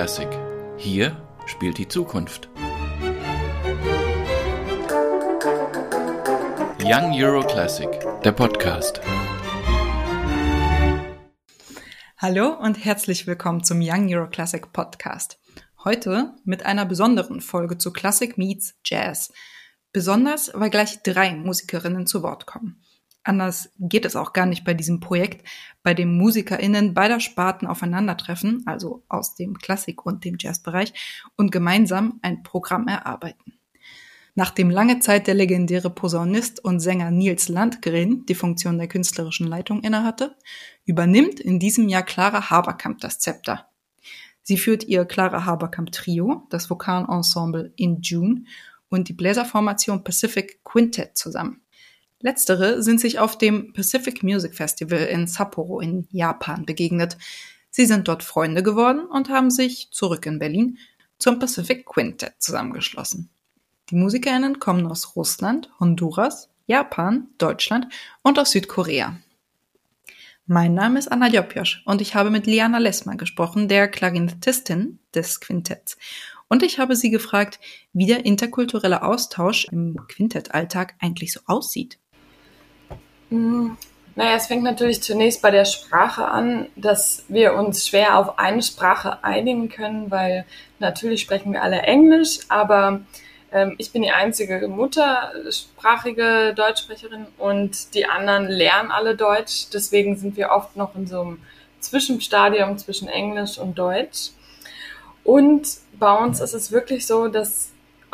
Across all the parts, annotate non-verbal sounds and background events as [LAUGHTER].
Classic. Hier spielt die Zukunft. Young Euro Classic, der Podcast. Hallo und herzlich willkommen zum Young Euro Classic Podcast. Heute mit einer besonderen Folge zu Classic Meets Jazz. Besonders, weil gleich drei Musikerinnen zu Wort kommen. Anders geht es auch gar nicht bei diesem Projekt, bei dem MusikerInnen beider Sparten aufeinandertreffen, also aus dem Klassik- und dem Jazzbereich, und gemeinsam ein Programm erarbeiten. Nachdem lange Zeit der legendäre Posaunist und Sänger Nils Landgren die Funktion der künstlerischen Leitung innehatte, übernimmt in diesem Jahr Clara Haberkamp das Zepter. Sie führt ihr Clara Haberkamp Trio, das Vokalensemble In June und die Bläserformation Pacific Quintet zusammen. Letztere sind sich auf dem Pacific Music Festival in Sapporo in Japan begegnet. Sie sind dort Freunde geworden und haben sich zurück in Berlin zum Pacific Quintet zusammengeschlossen. Die Musikerinnen kommen aus Russland, Honduras, Japan, Deutschland und aus Südkorea. Mein Name ist Anna Jopjosch und ich habe mit Liana Lesmer gesprochen, der Klarinettistin des Quintetts. Und ich habe sie gefragt, wie der interkulturelle Austausch im Quintettalltag eigentlich so aussieht. Mhm. Naja, es fängt natürlich zunächst bei der Sprache an, dass wir uns schwer auf eine Sprache einigen können, weil natürlich sprechen wir alle Englisch, aber ähm, ich bin die einzige muttersprachige Deutschsprecherin und die anderen lernen alle Deutsch. Deswegen sind wir oft noch in so einem Zwischenstadium zwischen Englisch und Deutsch. Und bei uns ist es wirklich so, dass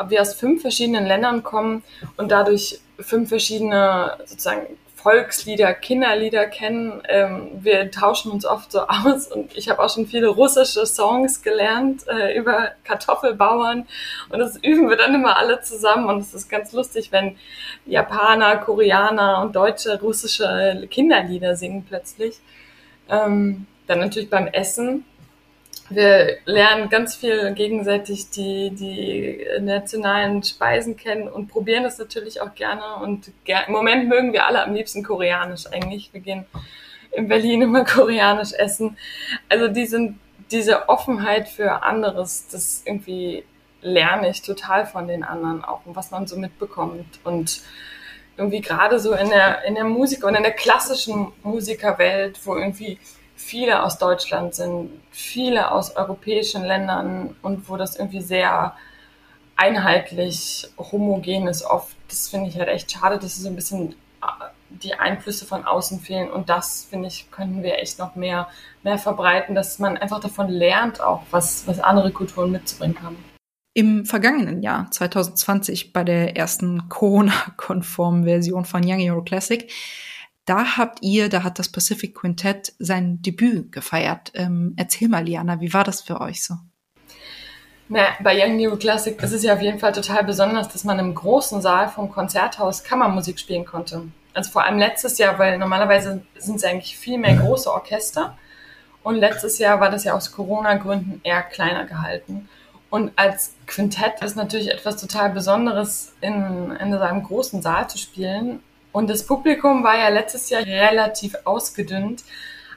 wir aus fünf verschiedenen Ländern kommen und dadurch fünf verschiedene sozusagen Volkslieder, Kinderlieder kennen. Ähm, wir tauschen uns oft so aus und ich habe auch schon viele russische Songs gelernt äh, über Kartoffelbauern und das üben wir dann immer alle zusammen und es ist ganz lustig, wenn Japaner, Koreaner und Deutsche russische Kinderlieder singen plötzlich. Ähm, dann natürlich beim Essen wir lernen ganz viel gegenseitig die, die nationalen Speisen kennen und probieren das natürlich auch gerne. Und ger im Moment mögen wir alle am liebsten Koreanisch eigentlich. Wir gehen in Berlin immer Koreanisch essen. Also die sind, diese Offenheit für anderes, das irgendwie lerne ich total von den anderen auch und was man so mitbekommt. Und irgendwie gerade so in der, in der Musik und in der klassischen Musikerwelt, wo irgendwie viele aus Deutschland sind, viele aus europäischen Ländern und wo das irgendwie sehr einheitlich, homogen ist oft. Das finde ich halt echt schade, dass so ein bisschen äh, die Einflüsse von außen fehlen. Und das, finde ich, könnten wir echt noch mehr, mehr verbreiten, dass man einfach davon lernt, auch was, was andere Kulturen mitzubringen haben. Im vergangenen Jahr, 2020, bei der ersten Corona-konformen Version von Young Euro Classic, da habt ihr, da hat das Pacific Quintett sein Debüt gefeiert. Ähm, erzähl mal, Liana, wie war das für euch so? Na, bei Young New Classic ist es ja auf jeden Fall total besonders, dass man im großen Saal vom Konzerthaus Kammermusik spielen konnte. Also vor allem letztes Jahr, weil normalerweise sind es eigentlich viel mehr große Orchester. Und letztes Jahr war das ja aus Corona-Gründen eher kleiner gehalten. Und als Quintett ist natürlich etwas total Besonderes, in, in einem großen Saal zu spielen. Und das Publikum war ja letztes Jahr relativ ausgedünnt.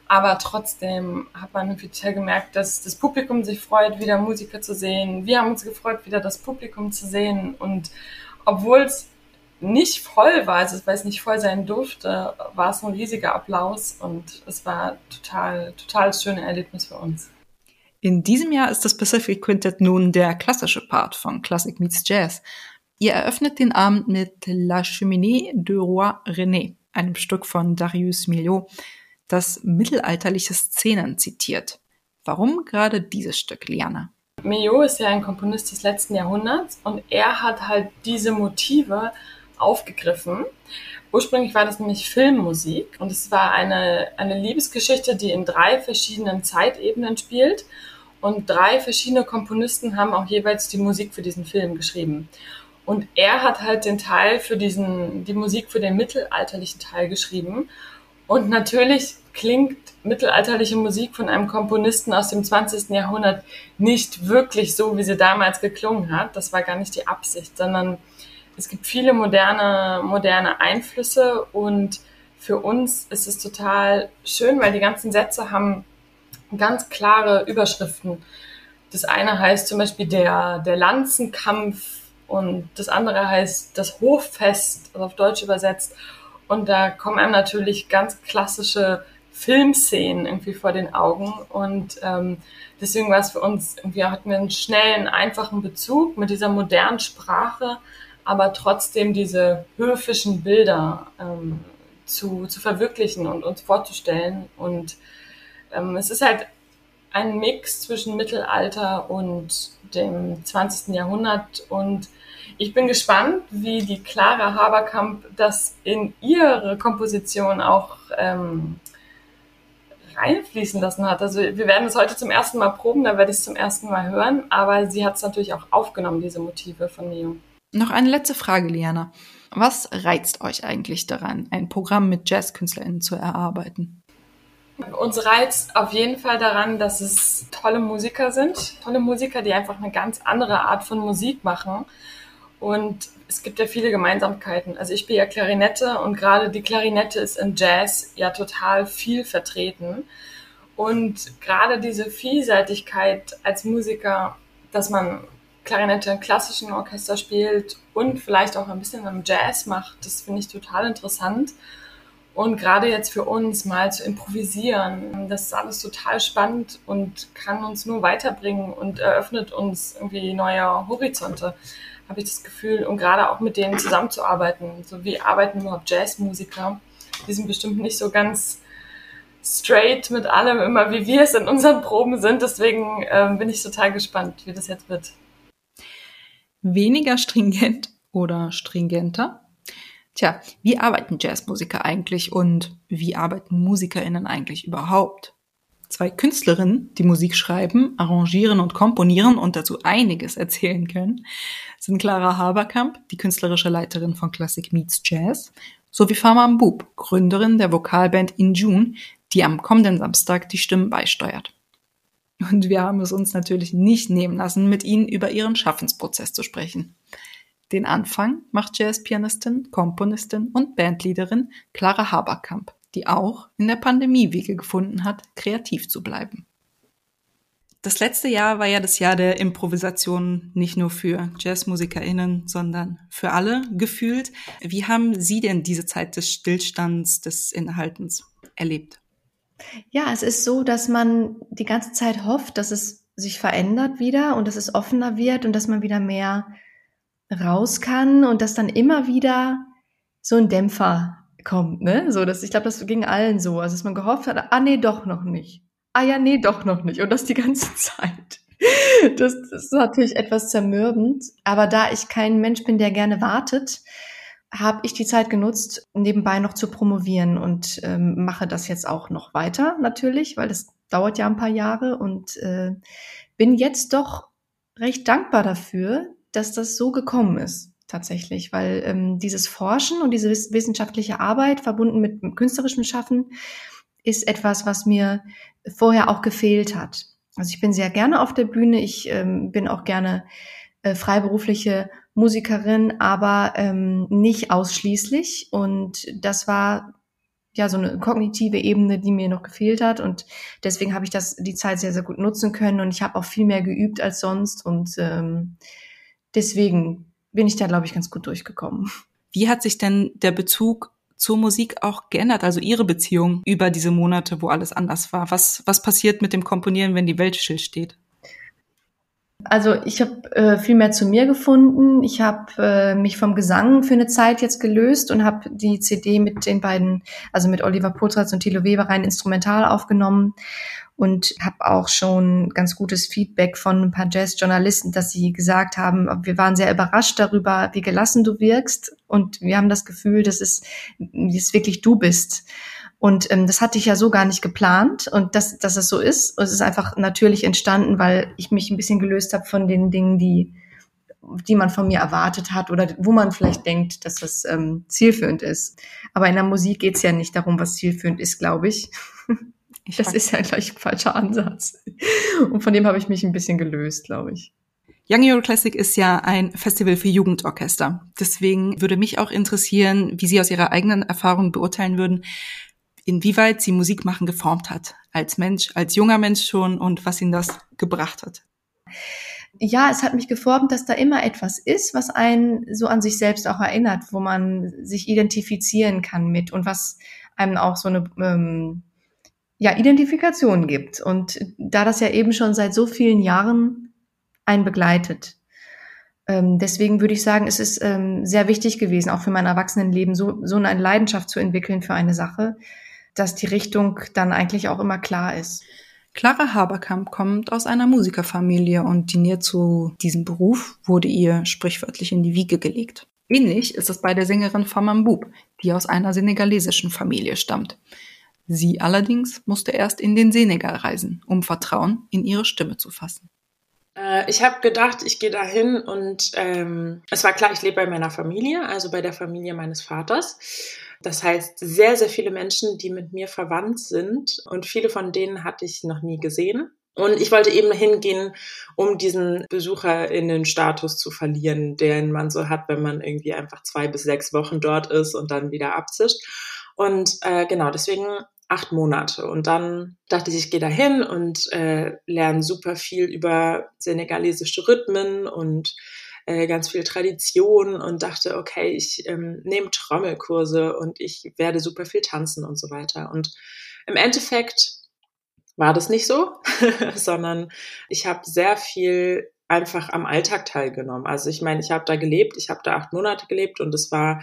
Aber trotzdem hat man total gemerkt, dass das Publikum sich freut, wieder Musiker zu sehen. Wir haben uns gefreut, wieder das Publikum zu sehen. Und obwohl es nicht voll war, also weil es nicht voll sein durfte, war es ein riesiger Applaus und es war total, total schönes Erlebnis für uns. In diesem Jahr ist das Pacific Quintet nun der klassische Part von Classic Meets Jazz. Ihr eröffnet den Abend mit La Cheminée de Roi René, einem Stück von Darius Milhaud, das mittelalterliche Szenen zitiert. Warum gerade dieses Stück, Liana? Milhaud ist ja ein Komponist des letzten Jahrhunderts und er hat halt diese Motive aufgegriffen. Ursprünglich war das nämlich Filmmusik und es war eine, eine Liebesgeschichte, die in drei verschiedenen Zeitebenen spielt und drei verschiedene Komponisten haben auch jeweils die Musik für diesen Film geschrieben. Und er hat halt den Teil für diesen, die Musik für den mittelalterlichen Teil geschrieben. Und natürlich klingt mittelalterliche Musik von einem Komponisten aus dem 20. Jahrhundert nicht wirklich so, wie sie damals geklungen hat. Das war gar nicht die Absicht, sondern es gibt viele moderne, moderne Einflüsse und für uns ist es total schön, weil die ganzen Sätze haben ganz klare Überschriften. Das eine heißt zum Beispiel der, der Lanzenkampf und das andere heißt das Hoffest, also auf Deutsch übersetzt. Und da kommen einem natürlich ganz klassische Filmszenen irgendwie vor den Augen. Und ähm, deswegen war es für uns, irgendwie hatten wir einen schnellen, einfachen Bezug mit dieser modernen Sprache, aber trotzdem diese höfischen Bilder ähm, zu, zu verwirklichen und uns vorzustellen. Und ähm, es ist halt ein Mix zwischen Mittelalter und dem 20. Jahrhundert. Und ich bin gespannt, wie die Clara Haberkamp das in ihre Komposition auch ähm, reinfließen lassen hat. Also wir werden es heute zum ersten Mal proben, da werde ich es zum ersten Mal hören, aber sie hat es natürlich auch aufgenommen, diese Motive von Neo. Noch eine letzte Frage, Liana. Was reizt euch eigentlich daran, ein Programm mit JazzkünstlerInnen zu erarbeiten? Uns reizt auf jeden Fall daran, dass es tolle Musiker sind. Tolle Musiker, die einfach eine ganz andere Art von Musik machen. Und es gibt ja viele Gemeinsamkeiten. Also ich spiele ja Klarinette und gerade die Klarinette ist im Jazz ja total viel vertreten. Und gerade diese Vielseitigkeit als Musiker, dass man Klarinette im klassischen Orchester spielt und vielleicht auch ein bisschen am Jazz macht, das finde ich total interessant. Und gerade jetzt für uns mal zu improvisieren, das ist alles total spannend und kann uns nur weiterbringen und eröffnet uns irgendwie neue Horizonte, habe ich das Gefühl. Und gerade auch mit denen zusammenzuarbeiten. So wie arbeiten überhaupt Jazzmusiker? Die sind bestimmt nicht so ganz straight mit allem immer, wie wir es in unseren Proben sind. Deswegen äh, bin ich total gespannt, wie das jetzt wird. Weniger stringent oder stringenter? Tja, wie arbeiten Jazzmusiker eigentlich und wie arbeiten MusikerInnen eigentlich überhaupt? Zwei Künstlerinnen, die Musik schreiben, arrangieren und komponieren und dazu einiges erzählen können, sind Clara Haberkamp, die künstlerische Leiterin von Classic Meets Jazz, sowie Fama Mbub, Gründerin der Vokalband In June, die am kommenden Samstag die Stimmen beisteuert. Und wir haben es uns natürlich nicht nehmen lassen, mit ihnen über ihren Schaffensprozess zu sprechen. Den Anfang macht Jazzpianistin, Komponistin und Bandleaderin Clara Haberkamp, die auch in der Pandemie Wege gefunden hat, kreativ zu bleiben. Das letzte Jahr war ja das Jahr der Improvisation nicht nur für JazzmusikerInnen, sondern für alle gefühlt. Wie haben Sie denn diese Zeit des Stillstands, des Inhaltens erlebt? Ja, es ist so, dass man die ganze Zeit hofft, dass es sich verändert wieder und dass es offener wird und dass man wieder mehr raus kann und dass dann immer wieder so ein Dämpfer kommt, ne? So, dass ich glaube, das ging allen so, also dass man gehofft hat, ah nee, doch noch nicht. Ah ja, nee, doch noch nicht und das die ganze [LAUGHS] Zeit. Das, das ist natürlich etwas zermürbend, aber da ich kein Mensch bin, der gerne wartet, habe ich die Zeit genutzt, nebenbei noch zu promovieren und ähm, mache das jetzt auch noch weiter natürlich, weil das dauert ja ein paar Jahre und äh, bin jetzt doch recht dankbar dafür, dass das so gekommen ist tatsächlich, weil ähm, dieses Forschen und diese wissenschaftliche Arbeit verbunden mit, künstlerischem Schaffen ist etwas, was mir vorher auch gefehlt hat. Also ich bin sehr gerne auf der Bühne, ich ähm, bin auch gerne äh, freiberufliche Musikerin, aber ähm, nicht ausschließlich. Und das war ja so eine kognitive Ebene, die mir noch gefehlt hat. Und deswegen habe ich das die Zeit sehr, sehr gut nutzen können. Und ich habe auch viel mehr geübt als sonst. Und ähm, deswegen bin ich da, glaube ich, ganz gut durchgekommen. Wie hat sich denn der Bezug zur Musik auch geändert, also Ihre Beziehung über diese Monate, wo alles anders war? Was, was passiert mit dem Komponieren, wenn die Welt stillsteht? Also ich habe äh, viel mehr zu mir gefunden. Ich habe äh, mich vom Gesang für eine Zeit jetzt gelöst und habe die CD mit den beiden, also mit Oliver Potratz und Thilo Weber rein instrumental aufgenommen und habe auch schon ganz gutes Feedback von ein paar Jazz-Journalisten, dass sie gesagt haben, wir waren sehr überrascht darüber, wie gelassen du wirkst und wir haben das Gefühl, dass es, dass wirklich du bist. Und ähm, das hatte ich ja so gar nicht geplant und dass, dass es so ist. Und es ist einfach natürlich entstanden, weil ich mich ein bisschen gelöst habe von den Dingen, die, die man von mir erwartet hat oder wo man vielleicht denkt, dass das ähm, zielführend ist. Aber in der Musik geht's ja nicht darum, was zielführend ist, glaube ich. [LAUGHS] Ich das ist ja gleich ein falscher Ansatz. Und von dem habe ich mich ein bisschen gelöst, glaube ich. Young Euro Classic ist ja ein Festival für Jugendorchester. Deswegen würde mich auch interessieren, wie Sie aus Ihrer eigenen Erfahrung beurteilen würden, inwieweit sie Musik machen geformt hat, als Mensch, als junger Mensch schon und was ihn das gebracht hat. Ja, es hat mich geformt, dass da immer etwas ist, was einen so an sich selbst auch erinnert, wo man sich identifizieren kann mit und was einem auch so eine ähm, ja, Identifikation gibt. Und da das ja eben schon seit so vielen Jahren einen begleitet. Ähm, deswegen würde ich sagen, es ist ähm, sehr wichtig gewesen, auch für mein Erwachsenenleben, so, so eine Leidenschaft zu entwickeln für eine Sache, dass die Richtung dann eigentlich auch immer klar ist. Clara Haberkamp kommt aus einer Musikerfamilie und die Nähe zu diesem Beruf wurde ihr sprichwörtlich in die Wiege gelegt. Ähnlich ist es bei der Sängerin Famam Boub, die aus einer senegalesischen Familie stammt. Sie allerdings musste erst in den Senegal reisen, um Vertrauen in ihre Stimme zu fassen. Äh, ich habe gedacht, ich gehe dahin und ähm, es war klar, ich lebe bei meiner Familie, also bei der Familie meines Vaters. Das heißt, sehr, sehr viele Menschen, die mit mir verwandt sind und viele von denen hatte ich noch nie gesehen. Und ich wollte eben hingehen, um diesen BesucherInnen-Status zu verlieren, den man so hat, wenn man irgendwie einfach zwei bis sechs Wochen dort ist und dann wieder abzischt. Und äh, genau, deswegen acht Monate. Und dann dachte ich, ich gehe dahin und äh, lerne super viel über senegalesische Rhythmen und äh, ganz viel Tradition und dachte, okay, ich ähm, nehme Trommelkurse und ich werde super viel tanzen und so weiter. Und im Endeffekt war das nicht so, [LAUGHS] sondern ich habe sehr viel einfach am Alltag teilgenommen. Also ich meine, ich habe da gelebt, ich habe da acht Monate gelebt und es war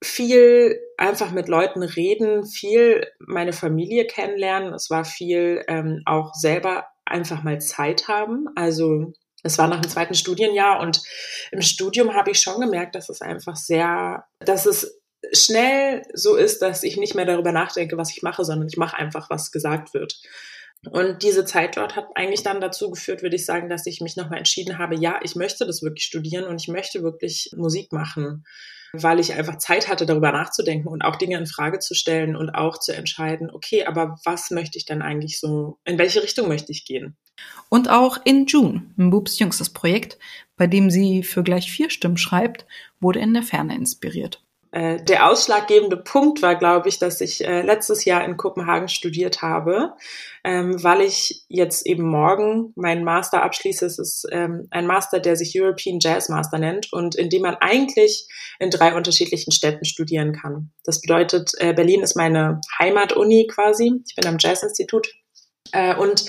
viel einfach mit Leuten reden, viel meine Familie kennenlernen. Es war viel ähm, auch selber einfach mal Zeit haben. Also es war nach dem zweiten Studienjahr und im Studium habe ich schon gemerkt, dass es einfach sehr, dass es schnell so ist, dass ich nicht mehr darüber nachdenke, was ich mache, sondern ich mache einfach, was gesagt wird. Und diese Zeit dort hat eigentlich dann dazu geführt, würde ich sagen, dass ich mich nochmal entschieden habe, ja, ich möchte das wirklich studieren und ich möchte wirklich Musik machen, weil ich einfach Zeit hatte, darüber nachzudenken und auch Dinge in Frage zu stellen und auch zu entscheiden, okay, aber was möchte ich denn eigentlich so, in welche Richtung möchte ich gehen? Und auch in June, Mbubs jüngstes Projekt, bei dem sie für gleich vier Stimmen schreibt, wurde in der Ferne inspiriert. Äh, der ausschlaggebende Punkt war, glaube ich, dass ich äh, letztes Jahr in Kopenhagen studiert habe, ähm, weil ich jetzt eben morgen meinen Master abschließe. Es ist ähm, ein Master, der sich European Jazz Master nennt und in dem man eigentlich in drei unterschiedlichen Städten studieren kann. Das bedeutet, äh, Berlin ist meine Heimatuni quasi. Ich bin am Jazzinstitut und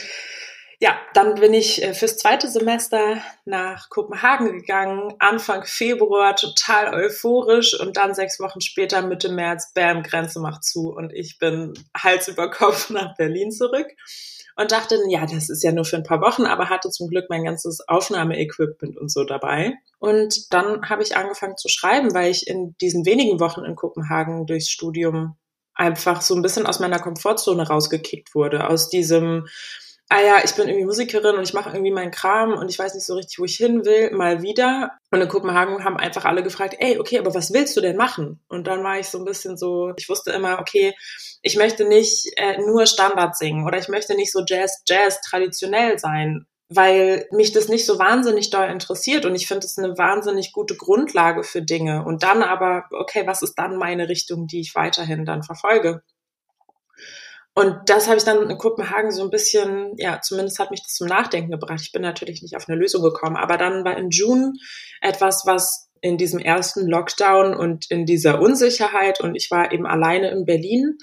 ja, dann bin ich äh, fürs zweite Semester nach Kopenhagen gegangen, Anfang Februar total euphorisch und dann sechs Wochen später, Mitte März, bam, Grenze macht zu und ich bin Hals über Kopf [LAUGHS] nach Berlin zurück und dachte, ja, das ist ja nur für ein paar Wochen, aber hatte zum Glück mein ganzes Aufnahmeequipment und so dabei. Und dann habe ich angefangen zu schreiben, weil ich in diesen wenigen Wochen in Kopenhagen durchs Studium einfach so ein bisschen aus meiner Komfortzone rausgekickt wurde, aus diesem ah ja, ich bin irgendwie Musikerin und ich mache irgendwie meinen Kram und ich weiß nicht so richtig, wo ich hin will, mal wieder. Und in Kopenhagen haben einfach alle gefragt, ey, okay, aber was willst du denn machen? Und dann war ich so ein bisschen so, ich wusste immer, okay, ich möchte nicht äh, nur Standard singen oder ich möchte nicht so Jazz, Jazz traditionell sein, weil mich das nicht so wahnsinnig doll interessiert und ich finde es eine wahnsinnig gute Grundlage für Dinge. Und dann aber, okay, was ist dann meine Richtung, die ich weiterhin dann verfolge? Und das habe ich dann in Kopenhagen so ein bisschen, ja, zumindest hat mich das zum Nachdenken gebracht. Ich bin natürlich nicht auf eine Lösung gekommen, aber dann war in June etwas, was in diesem ersten Lockdown und in dieser Unsicherheit und ich war eben alleine in Berlin.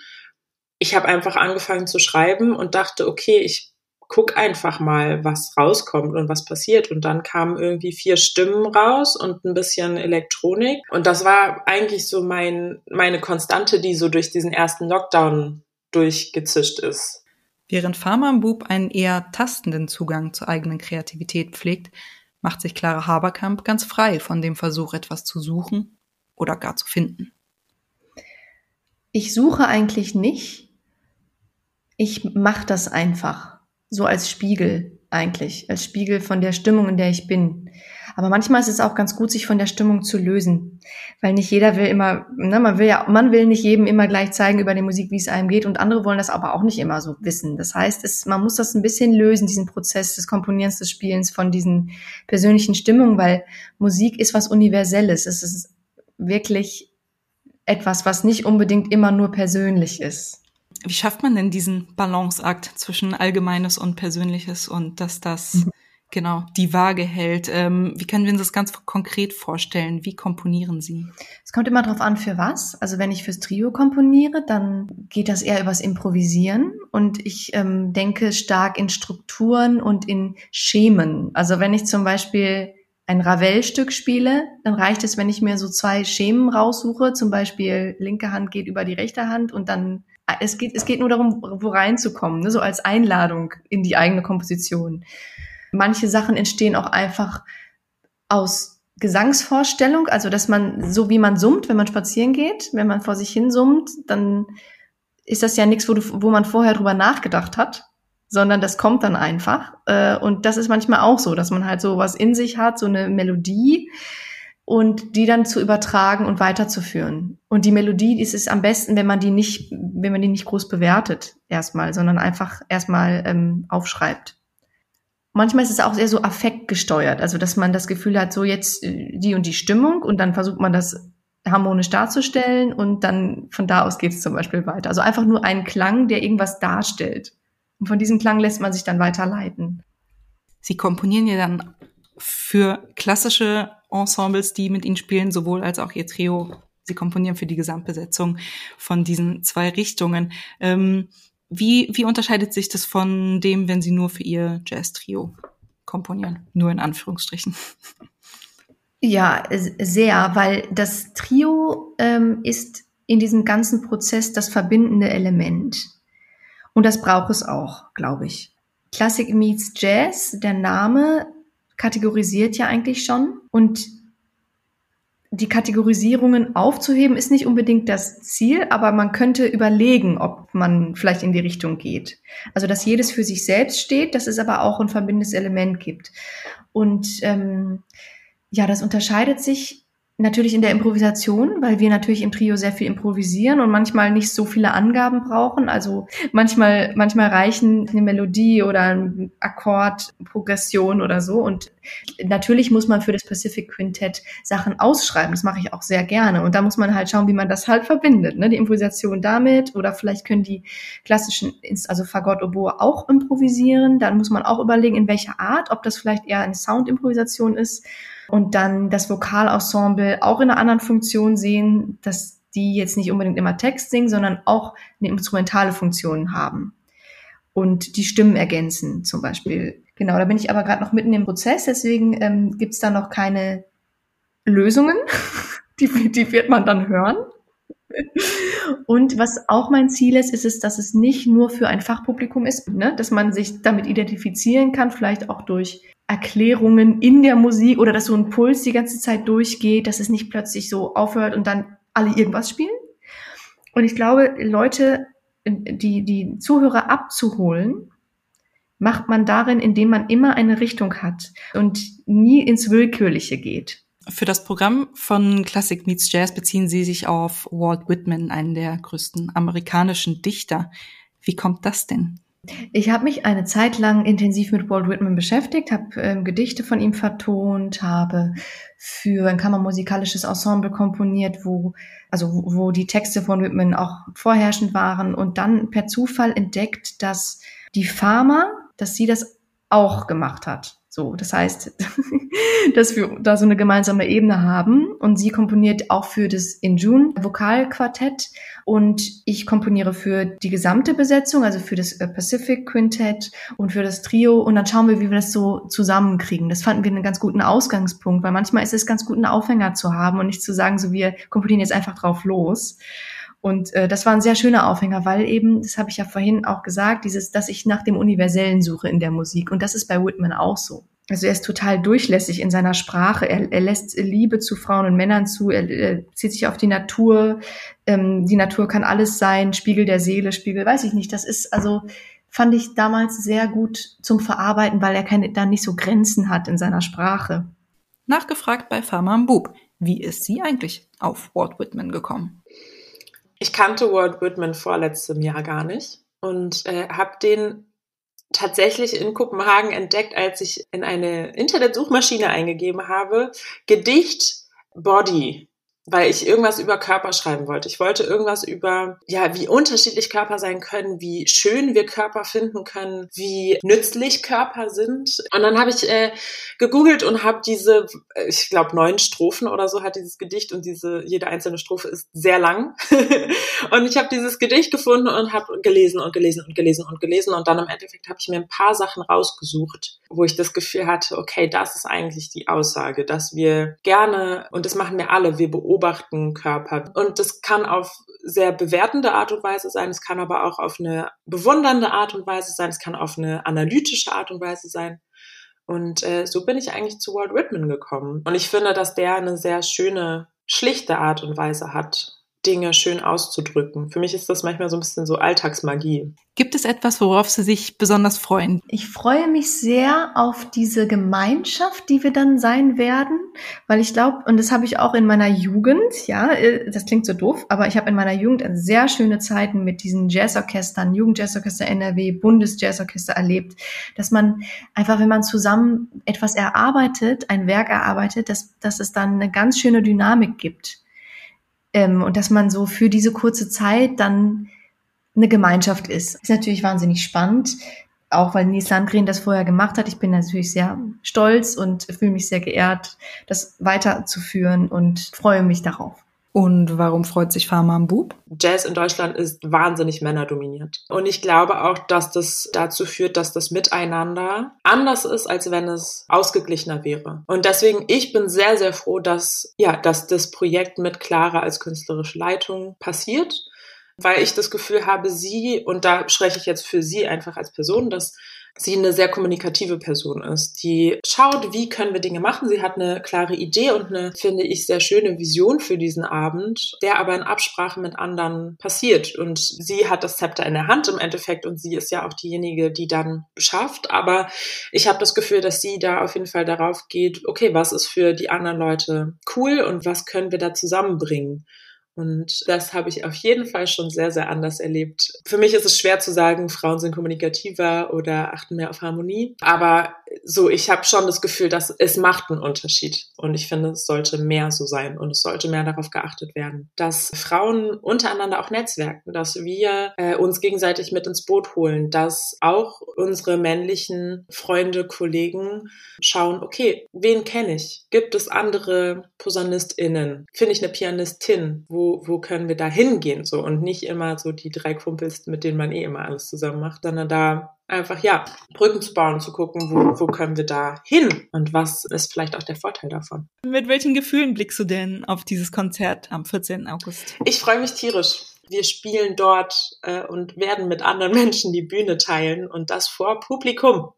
Ich habe einfach angefangen zu schreiben und dachte, okay, ich guck einfach mal, was rauskommt und was passiert. Und dann kamen irgendwie vier Stimmen raus und ein bisschen Elektronik. Und das war eigentlich so mein, meine Konstante, die so durch diesen ersten Lockdown durchgezischt ist. Während Farmer Bub einen eher tastenden Zugang zur eigenen Kreativität pflegt, macht sich Clara Haberkamp ganz frei von dem Versuch, etwas zu suchen oder gar zu finden. Ich suche eigentlich nicht. Ich mache das einfach. So als Spiegel eigentlich. Als Spiegel von der Stimmung, in der ich bin. Aber manchmal ist es auch ganz gut, sich von der Stimmung zu lösen, weil nicht jeder will immer, ne, man will ja, man will nicht jedem immer gleich zeigen über die Musik, wie es einem geht, und andere wollen das aber auch nicht immer so wissen. Das heißt, es, man muss das ein bisschen lösen, diesen Prozess des Komponierens, des Spielens von diesen persönlichen Stimmungen, weil Musik ist was Universelles. Es ist wirklich etwas, was nicht unbedingt immer nur persönlich ist. Wie schafft man denn diesen Balanceakt zwischen Allgemeines und Persönliches und dass das mhm. Genau die Waage hält? Ähm, wie können wir uns das ganz konkret vorstellen? Wie komponieren Sie? Es kommt immer darauf an, für was. Also wenn ich fürs Trio komponiere, dann geht das eher übers Improvisieren und ich ähm, denke stark in Strukturen und in Schemen. Also wenn ich zum Beispiel ein Ravel-Stück spiele, dann reicht es, wenn ich mir so zwei Schemen raussuche, zum Beispiel linke Hand geht über die rechte Hand und dann es geht, es geht nur darum, wo reinzukommen, ne? so als Einladung in die eigene Komposition. Manche Sachen entstehen auch einfach aus Gesangsvorstellung, also dass man, so wie man summt, wenn man spazieren geht, wenn man vor sich hin summt, dann ist das ja nichts, wo, du, wo man vorher drüber nachgedacht hat, sondern das kommt dann einfach. Äh, und das ist manchmal auch so, dass man halt so was in sich hat, so eine Melodie, und die dann zu übertragen und weiterzuführen. Und die Melodie ist es am besten, wenn man die nicht, wenn man die nicht groß bewertet erstmal, sondern einfach erstmal ähm, aufschreibt. Manchmal ist es auch sehr so affektgesteuert, also dass man das Gefühl hat, so jetzt äh, die und die Stimmung und dann versucht man das harmonisch darzustellen und dann von da aus geht es zum Beispiel weiter. Also einfach nur ein Klang, der irgendwas darstellt. Und von diesem Klang lässt man sich dann weiterleiten. Sie komponieren ja dann für klassische Ensembles, die mit ihnen spielen, sowohl als auch ihr Trio. Sie komponieren für die Gesamtbesetzung von diesen zwei Richtungen. Ähm, wie, wie unterscheidet sich das von dem, wenn Sie nur für Ihr Jazz-Trio komponieren? Nur in Anführungsstrichen. Ja, sehr, weil das Trio ähm, ist in diesem ganzen Prozess das verbindende Element. Und das braucht es auch, glaube ich. Classic meets Jazz, der Name kategorisiert ja eigentlich schon. Und die Kategorisierungen aufzuheben ist nicht unbedingt das Ziel, aber man könnte überlegen, ob man vielleicht in die Richtung geht. Also dass jedes für sich selbst steht, dass es aber auch ein verbindendes Element gibt. Und ähm, ja, das unterscheidet sich Natürlich in der Improvisation, weil wir natürlich im Trio sehr viel improvisieren und manchmal nicht so viele Angaben brauchen. Also manchmal, manchmal reichen eine Melodie oder ein Akkord, Progression oder so. Und natürlich muss man für das Pacific Quintett Sachen ausschreiben. Das mache ich auch sehr gerne. Und da muss man halt schauen, wie man das halt verbindet. Ne? Die Improvisation damit oder vielleicht können die klassischen, also Fagott, Oboe auch improvisieren. Dann muss man auch überlegen, in welcher Art, ob das vielleicht eher eine Soundimprovisation ist und dann das Vokalensemble auch in einer anderen Funktion sehen, dass die jetzt nicht unbedingt immer Text singen, sondern auch eine instrumentale Funktion haben und die Stimmen ergänzen zum Beispiel. Genau, da bin ich aber gerade noch mitten im Prozess, deswegen ähm, gibt es da noch keine Lösungen. [LAUGHS] die, die wird man dann hören. Und was auch mein Ziel ist, ist es, dass es nicht nur für ein Fachpublikum ist, ne? dass man sich damit identifizieren kann, vielleicht auch durch Erklärungen in der Musik oder dass so ein Puls die ganze Zeit durchgeht, dass es nicht plötzlich so aufhört und dann alle irgendwas spielen. Und ich glaube, Leute, die, die Zuhörer abzuholen, macht man darin, indem man immer eine Richtung hat und nie ins Willkürliche geht. Für das Programm von Classic Meets Jazz beziehen Sie sich auf Walt Whitman, einen der größten amerikanischen Dichter. Wie kommt das denn? Ich habe mich eine Zeit lang intensiv mit Walt Whitman beschäftigt, habe ähm, Gedichte von ihm vertont, habe für ein kammermusikalisches Ensemble komponiert, wo also wo, wo die Texte von Whitman auch vorherrschend waren und dann per Zufall entdeckt, dass die Farmer, dass sie das auch gemacht hat. So, das heißt, [LAUGHS] dass wir da so eine gemeinsame Ebene haben und sie komponiert auch für das In June Vokalquartett und ich komponiere für die gesamte Besetzung, also für das äh, Pacific Quintett und für das Trio und dann schauen wir, wie wir das so zusammenkriegen. Das fanden wir einen ganz guten Ausgangspunkt, weil manchmal ist es ganz gut, einen Aufhänger zu haben und nicht zu sagen, so wir komponieren jetzt einfach drauf los. Und äh, das war ein sehr schöner Aufhänger, weil eben, das habe ich ja vorhin auch gesagt, dieses, dass ich nach dem Universellen suche in der Musik. Und das ist bei Whitman auch so. Also er ist total durchlässig in seiner Sprache. Er, er lässt Liebe zu Frauen und Männern zu. Er, er zieht sich auf die Natur. Ähm, die Natur kann alles sein. Spiegel der Seele, Spiegel, weiß ich nicht. Das ist also fand ich damals sehr gut zum Verarbeiten, weil er keine, da nicht so Grenzen hat in seiner Sprache. Nachgefragt bei Farmer Bub. Wie ist sie eigentlich auf Walt Whitman gekommen? Ich kannte Walt Whitman vor letztem Jahr gar nicht und äh, habe den tatsächlich in Kopenhagen entdeckt, als ich in eine Internetsuchmaschine eingegeben habe, Gedicht Body. Weil ich irgendwas über Körper schreiben wollte. Ich wollte irgendwas über, ja, wie unterschiedlich Körper sein können, wie schön wir Körper finden können, wie nützlich Körper sind. Und dann habe ich äh, gegoogelt und habe diese, ich glaube, neun Strophen oder so hat dieses Gedicht und diese, jede einzelne Strophe ist sehr lang. [LAUGHS] und ich habe dieses Gedicht gefunden und habe gelesen und gelesen und gelesen und gelesen. Und dann im Endeffekt habe ich mir ein paar Sachen rausgesucht, wo ich das Gefühl hatte, okay, das ist eigentlich die Aussage, dass wir gerne, und das machen wir alle, wir beobachten beobachten Körper. Und das kann auf sehr bewertende Art und Weise sein, es kann aber auch auf eine bewundernde Art und Weise sein, es kann auf eine analytische Art und Weise sein. Und äh, so bin ich eigentlich zu Walt Whitman gekommen. Und ich finde, dass der eine sehr schöne, schlichte Art und Weise hat, Dinge schön auszudrücken. Für mich ist das manchmal so ein bisschen so Alltagsmagie. Gibt es etwas, worauf Sie sich besonders freuen? Ich freue mich sehr auf diese Gemeinschaft, die wir dann sein werden, weil ich glaube, und das habe ich auch in meiner Jugend, ja, äh, das klingt so doof, aber ich habe in meiner Jugend sehr schöne Zeiten mit diesen Jazzorchestern, Jugendjazzorchester NRW, Bundesjazzorchester erlebt, dass man einfach, wenn man zusammen etwas erarbeitet, ein Werk erarbeitet, dass, dass es dann eine ganz schöne Dynamik gibt ähm, und dass man so für diese kurze Zeit dann eine Gemeinschaft ist. Ist natürlich wahnsinnig spannend, auch weil Nils Landgren das vorher gemacht hat. Ich bin natürlich sehr stolz und fühle mich sehr geehrt, das weiterzuführen und freue mich darauf. Und warum freut sich Farmer Bub? Jazz in Deutschland ist wahnsinnig männerdominiert. Und ich glaube auch, dass das dazu führt, dass das Miteinander anders ist, als wenn es ausgeglichener wäre. Und deswegen, ich bin sehr, sehr froh, dass, ja, dass das Projekt mit Clara als künstlerische Leitung passiert weil ich das Gefühl habe, sie, und da spreche ich jetzt für sie einfach als Person, dass sie eine sehr kommunikative Person ist, die schaut, wie können wir Dinge machen. Sie hat eine klare Idee und eine, finde ich, sehr schöne Vision für diesen Abend, der aber in Absprache mit anderen passiert. Und sie hat das Zepter in der Hand im Endeffekt und sie ist ja auch diejenige, die dann schafft. Aber ich habe das Gefühl, dass sie da auf jeden Fall darauf geht, okay, was ist für die anderen Leute cool und was können wir da zusammenbringen? Und das habe ich auf jeden Fall schon sehr, sehr anders erlebt. Für mich ist es schwer zu sagen, Frauen sind kommunikativer oder achten mehr auf Harmonie. Aber so, ich habe schon das Gefühl, dass es macht einen Unterschied. Und ich finde, es sollte mehr so sein und es sollte mehr darauf geachtet werden, dass Frauen untereinander auch netzwerken, dass wir äh, uns gegenseitig mit ins Boot holen, dass auch unsere männlichen Freunde, Kollegen schauen, okay, wen kenne ich? Gibt es andere PosaunistInnen? Finde ich eine Pianistin? Wo, wo können wir da hingehen? So und nicht immer so die drei Kumpels, mit denen man eh immer alles zusammen macht, sondern da einfach, ja, Brücken zu bauen, zu gucken, wo, wo können wir da hin und was ist vielleicht auch der Vorteil davon. Mit welchen Gefühlen blickst du denn auf dieses Konzert am 14. August? Ich freue mich tierisch. Wir spielen dort äh, und werden mit anderen [LAUGHS] Menschen die Bühne teilen und das vor Publikum.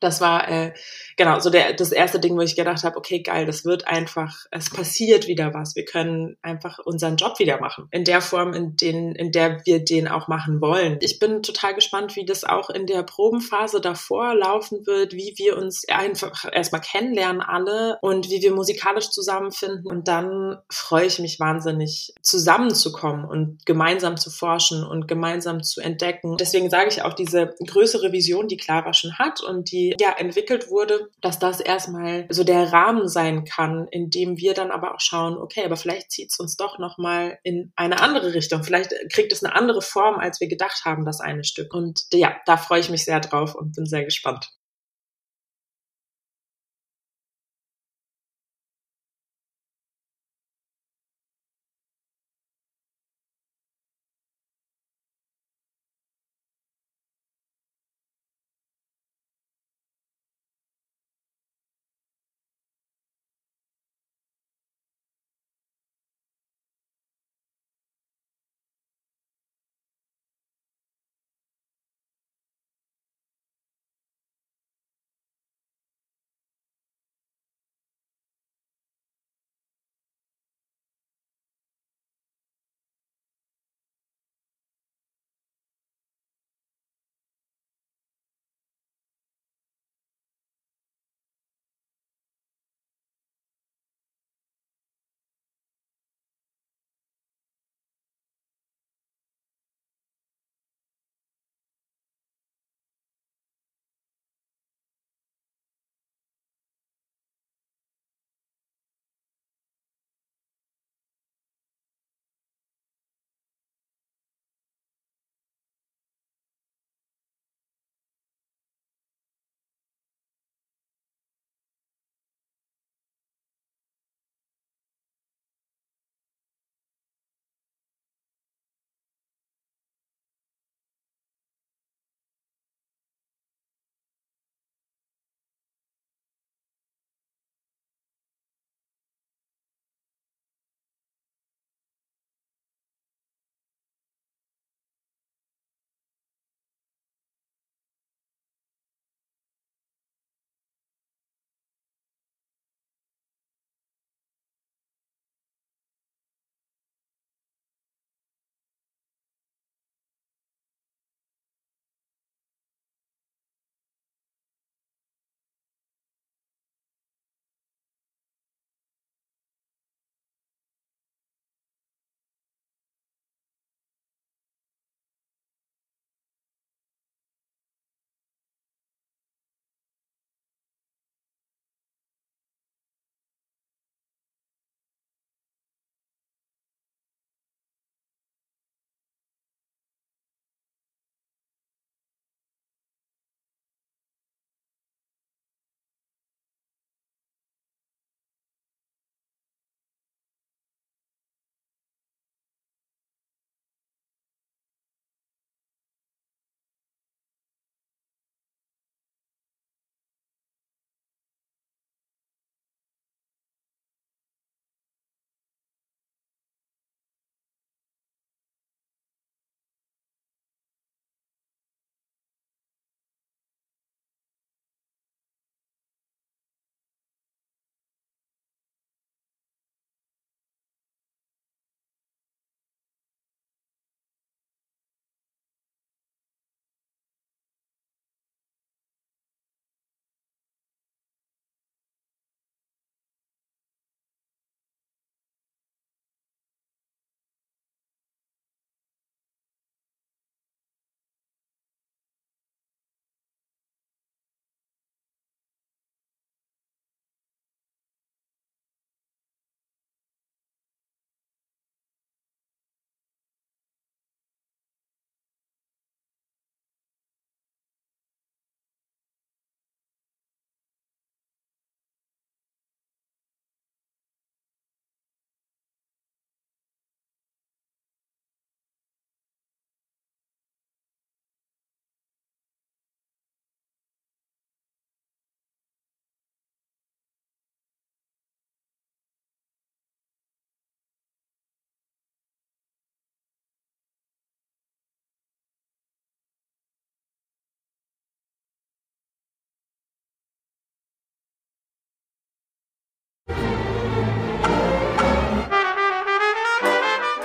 Das war äh, genau so der das erste Ding, wo ich gedacht habe, okay, geil, das wird einfach, es passiert wieder was. Wir können einfach unseren Job wieder machen in der Form, in den in der wir den auch machen wollen. Ich bin total gespannt, wie das auch in der Probenphase davor laufen wird, wie wir uns einfach erstmal kennenlernen alle und wie wir musikalisch zusammenfinden und dann freue ich mich wahnsinnig zusammenzukommen und gemeinsam zu forschen und gemeinsam zu entdecken. Deswegen sage ich auch diese größere Vision, die Clara schon hat und ja entwickelt wurde, dass das erstmal so der Rahmen sein kann, in dem wir dann aber auch schauen, okay, aber vielleicht zieht es uns doch nochmal in eine andere Richtung. Vielleicht kriegt es eine andere Form, als wir gedacht haben, das eine Stück. Und ja, da freue ich mich sehr drauf und bin sehr gespannt.